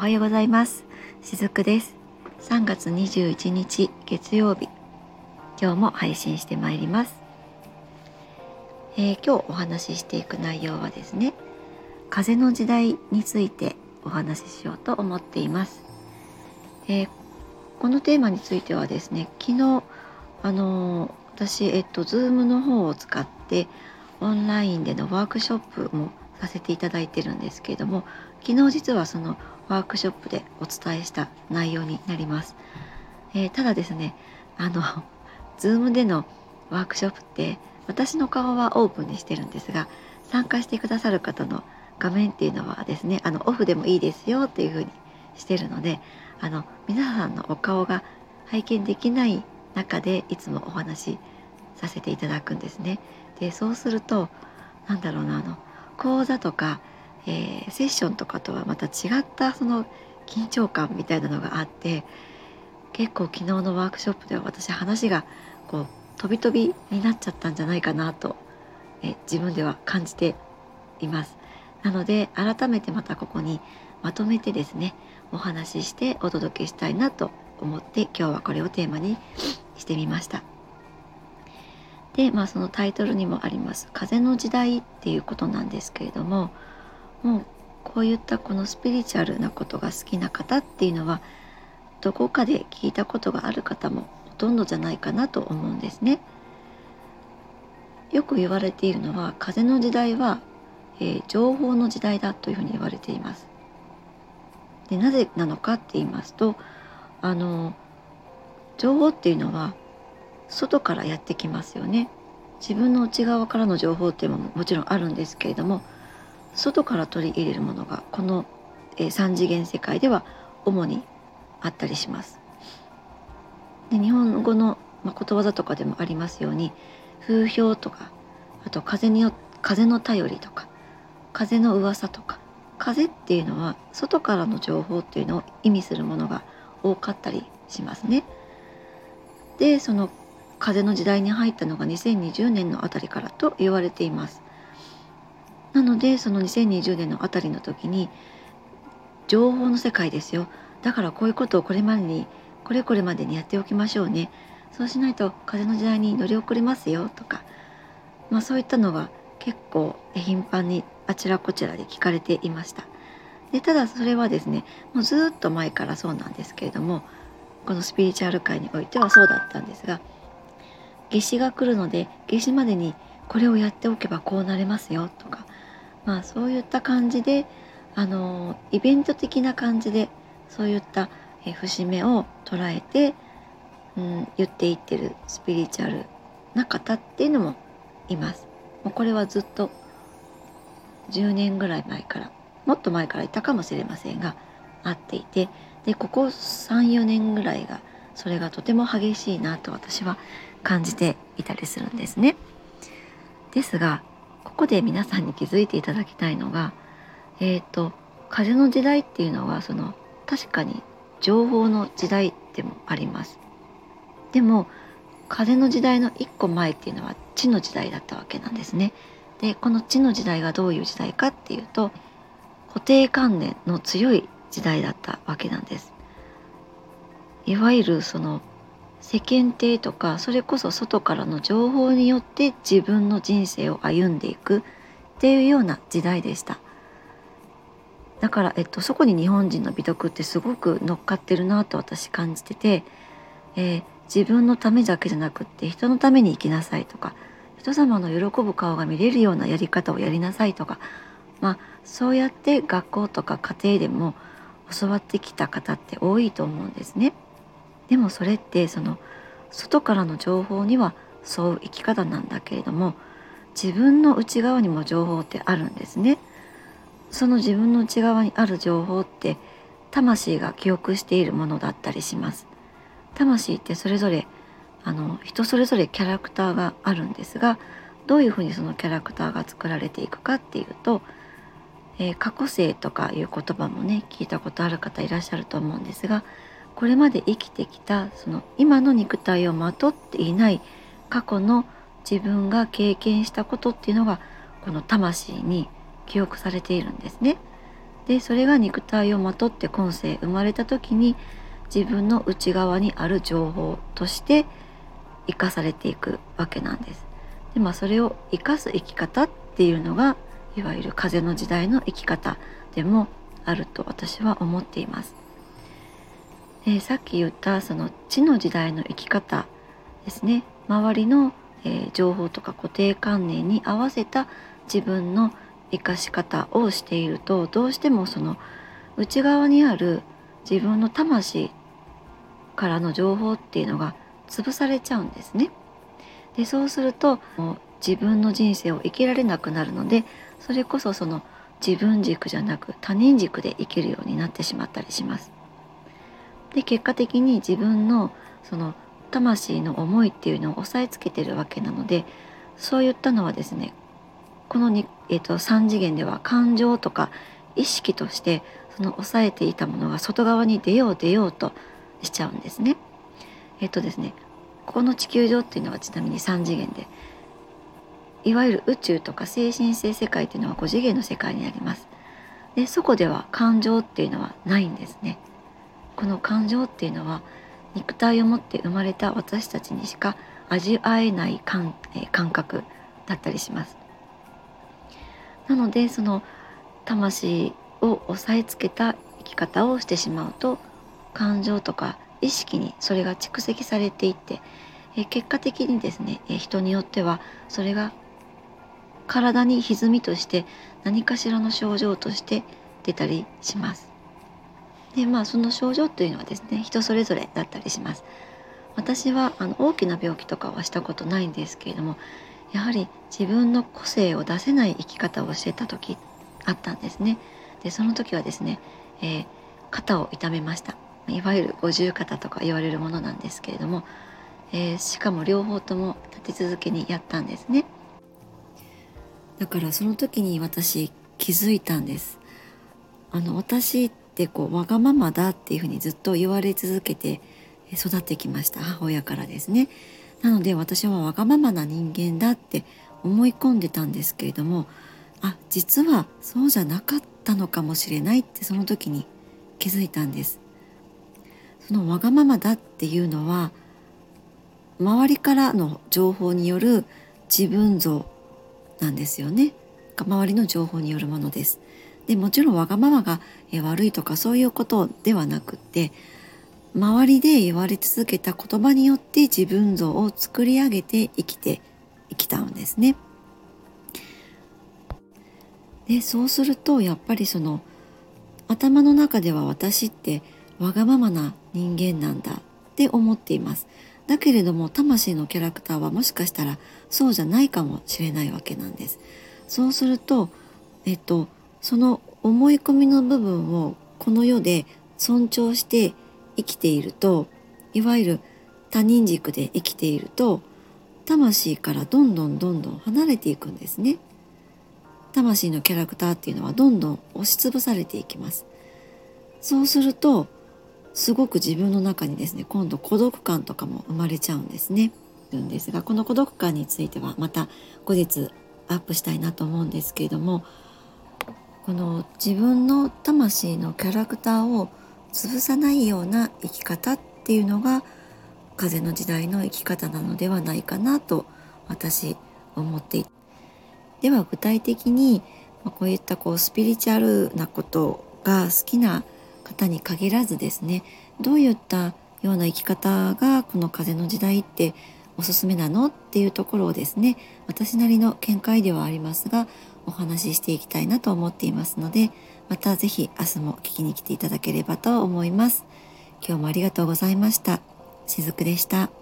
はようございます。しずくです。3月21日月曜日今日も配信してまいります、えー、今日お話ししていく内容はですね風の時代についてお話ししようと思っています、えー、このテーマについてはですね昨日あのー、私えっと Zoom の方を使ってオンラインでのワークショップもさせていただいてるんですけれども昨日実はそのワークショップでお伝えした内容になります、えー、ただですねあの Zoom でのワークショップって私の顔はオープンにしてるんですが参加してくださる方の画面っていうのはですねあのオフでもいいですよっていう風にしてるのであの皆さんのお顔が拝見できない中でいつもお話しさせていただくんですね。でそうするとなんだろうなあの講座とか、えー、セッションとかとはまた違ったその緊張感みたいなのがあって結構昨日のワークショップでは私話がこう飛び飛びになっちゃったんじゃないかなと、え自分では感じています。なので改めてまたここにまとめてですねお話ししてお届けしたいなと思って今日はこれをテーマにしてみました。で、まあ、そのタイトルにもあります「風の時代」っていうことなんですけれどももうこういったこのスピリチュアルなことが好きな方っていうのはどこかで聞いたことがある方もほとんどじゃないかなと思うんですね。よく言われているのは風の時代は、えー、情報の時代だというふうに言われています。でなぜなのかって言いますとあの情報っていうのは外からやってきますよね自分の内側からの情報っていうのももちろんあるんですけれども外から取り入れるものがこの、えー、3次元世界では主にあったりします。で日本語の、まあ、ことわざとかでもありますように風評とかあと風によ風の頼りとか風の噂とか風っていうのは外からの情報っていうのを意味するものが多かったりしますね。でその風の時代に入ったのが2020年のあたりからと言われています。なのでその2020年のあたりの時に情報の世界ですよ。だからこういうことをこれまでにこれこれまでにやっておきましょうね。そうしないと風の時代に乗り遅れますよとか、まあ、そういったのが結構頻繁にあちらこちらで聞かれていました。でただそれはですねもうずっと前からそうなんですけれどもこのスピリチュアル界においてはそうだったんですが夏至が来るので夏至までにこれをやっておけばこうなれますよとか。まあそういった感じであのイベント的な感じでそういった節目を捉えて、うん、言っていってるスピリチュアルな方っていうのもいます。もうこれはずっと10年ぐらい前からもっと前からいたかもしれませんがあっていてでここ34年ぐらいがそれがとても激しいなと私は感じていたりするんですね。ですがここで皆さんに気づいていただきたいのがえっ、ー、と風の時代っていうのはその確かに情報の時代でもあります。でも風の時代の一個前っていうのは地の時代だったわけなんですね。でこの地の時代がどういう時代かっていうと固定観念の強い時代だったわけなんです。いわゆるその世間体とかそれこそ外からの情報によって自分の人生を歩んでいくっていうような時代でしただから、えっと、そこに日本人の美徳ってすごく乗っかってるなと私感じてて、えー、自分のためだけじゃなくって人のために生きなさいとか人様の喜ぶ顔が見れるようなやり方をやりなさいとかまあそうやって学校とか家庭でも教わってきた方って多いと思うんですね。でもそれってその外からの情報にはそう生き方なんだけれども自分の内側にも情報ってあるんですね。その自分の内側にある情報って魂が記憶しているものだったりします。魂ってそれぞれあの人それぞれキャラクターがあるんですがどういうふうにそのキャラクターが作られていくかっていうと、えー、過去性とかいう言葉もね聞いたことある方いらっしゃると思うんですがこれまで生きてきたその今の肉体をまとっていない過去の自分が経験したことっていうのがこの魂に記憶されているんですね。でそれが肉体をまとって今世生まれた時に自分の内側にある情報として生かされていくわけなんです。でまあそれを生かす生き方っていうのがいわゆる風の時代の生き方でもあると私は思っています。でさっき言ったその地の時代の生き方ですね周りの、えー、情報とか固定観念に合わせた自分の生かし方をしているとどうしてもその内側にある自分の魂からの情報っていうのが潰されちゃうんですね。でそうすると自分の人生を生きられなくなるのでそれこそその自分軸じゃなく他人軸で生きるようになってしまったりします。で結果的に自分のその魂の思いっていうのを押さえつけてるわけなのでそういったのはですねこのに、えーと、3次元では感情とか意識としてその抑えていたものが外側に出よう出ようとしちゃうんですね。えっ、ー、とですねこの地球上っていうのはちなみに3次元でいわゆる宇宙とか精神性世界っていうのは5次元の世界になります。でそこでは感情っていうのはないんですね。この感情っていうのは肉体を持って生まれた私たちにしか味わえない感,、え感覚だったりします。なのでその魂を押さえつけた生き方をしてしまうと感情とか意識にそれが蓄積されていってえ結果的にですねえ人によってはそれが体に歪みとして何かしらの症状として出たりします。でまあその症状というのはですね人それぞれだったりします。私はあの大きな病気とかはしたことないんですけれどもやはり自分の個性を出せない生き方をしてた時あったんですね。でその時はですね、えー、肩を痛めましたいわゆる五十肩とか言われるものなんですけれども、えー、しかも両方とも立て続けにやったんですね。だからその時に私気づいたんですあの私ってこうわがままだっていうふうにずっと言われ続けて育ってきました母親からですね。なので私はわがままな人間だって思い込んでたんですけれどもあ実はそうじゃなかったのかもしれないってその時に気づいたんです。そのわがままだっていうのは周りからの情報による自分像なんですよね。周りの情報によるものです。でもちろんわがままが悪いとかそういうことではなくって周りで言われ続けた言葉によって自分像を作り上げて生きてきたんですね。でそうするとやっぱりその頭の中では私ってわがままな人間なんだって思っています。だけれども魂のキャラクターはもしかしたらそうじゃないかもしれないわけなんです。そうすると、えっと、その思い込みの部分をこの世で尊重して生きているといわゆる他人軸で生きていると魂からどんどんどんどん離れていくんですね。魂のキャラクターっていうのはどんどん押しつぶされていきます。そうするとすごく自分の中にですね今度孤独感とかも生まれちゃうんですね。んですがこの孤独感についてはまた後日アップしたいなと思うんですけれどもこの自分の魂のキャラクターを潰さないような生き方っていうのが風の時代の生き方なのではないかなと私思っていて。では具体的にこういったこうスピリチュアルなことが好きな方に限らずですねどういったような生き方がこの風の時代っておすすめなの？っていうところをですね私なりの見解ではありますがお話ししていきたいなと思っていますのでまた是非明日も聞きに来ていただければと思います。今日もありがとうございました。しずくでした。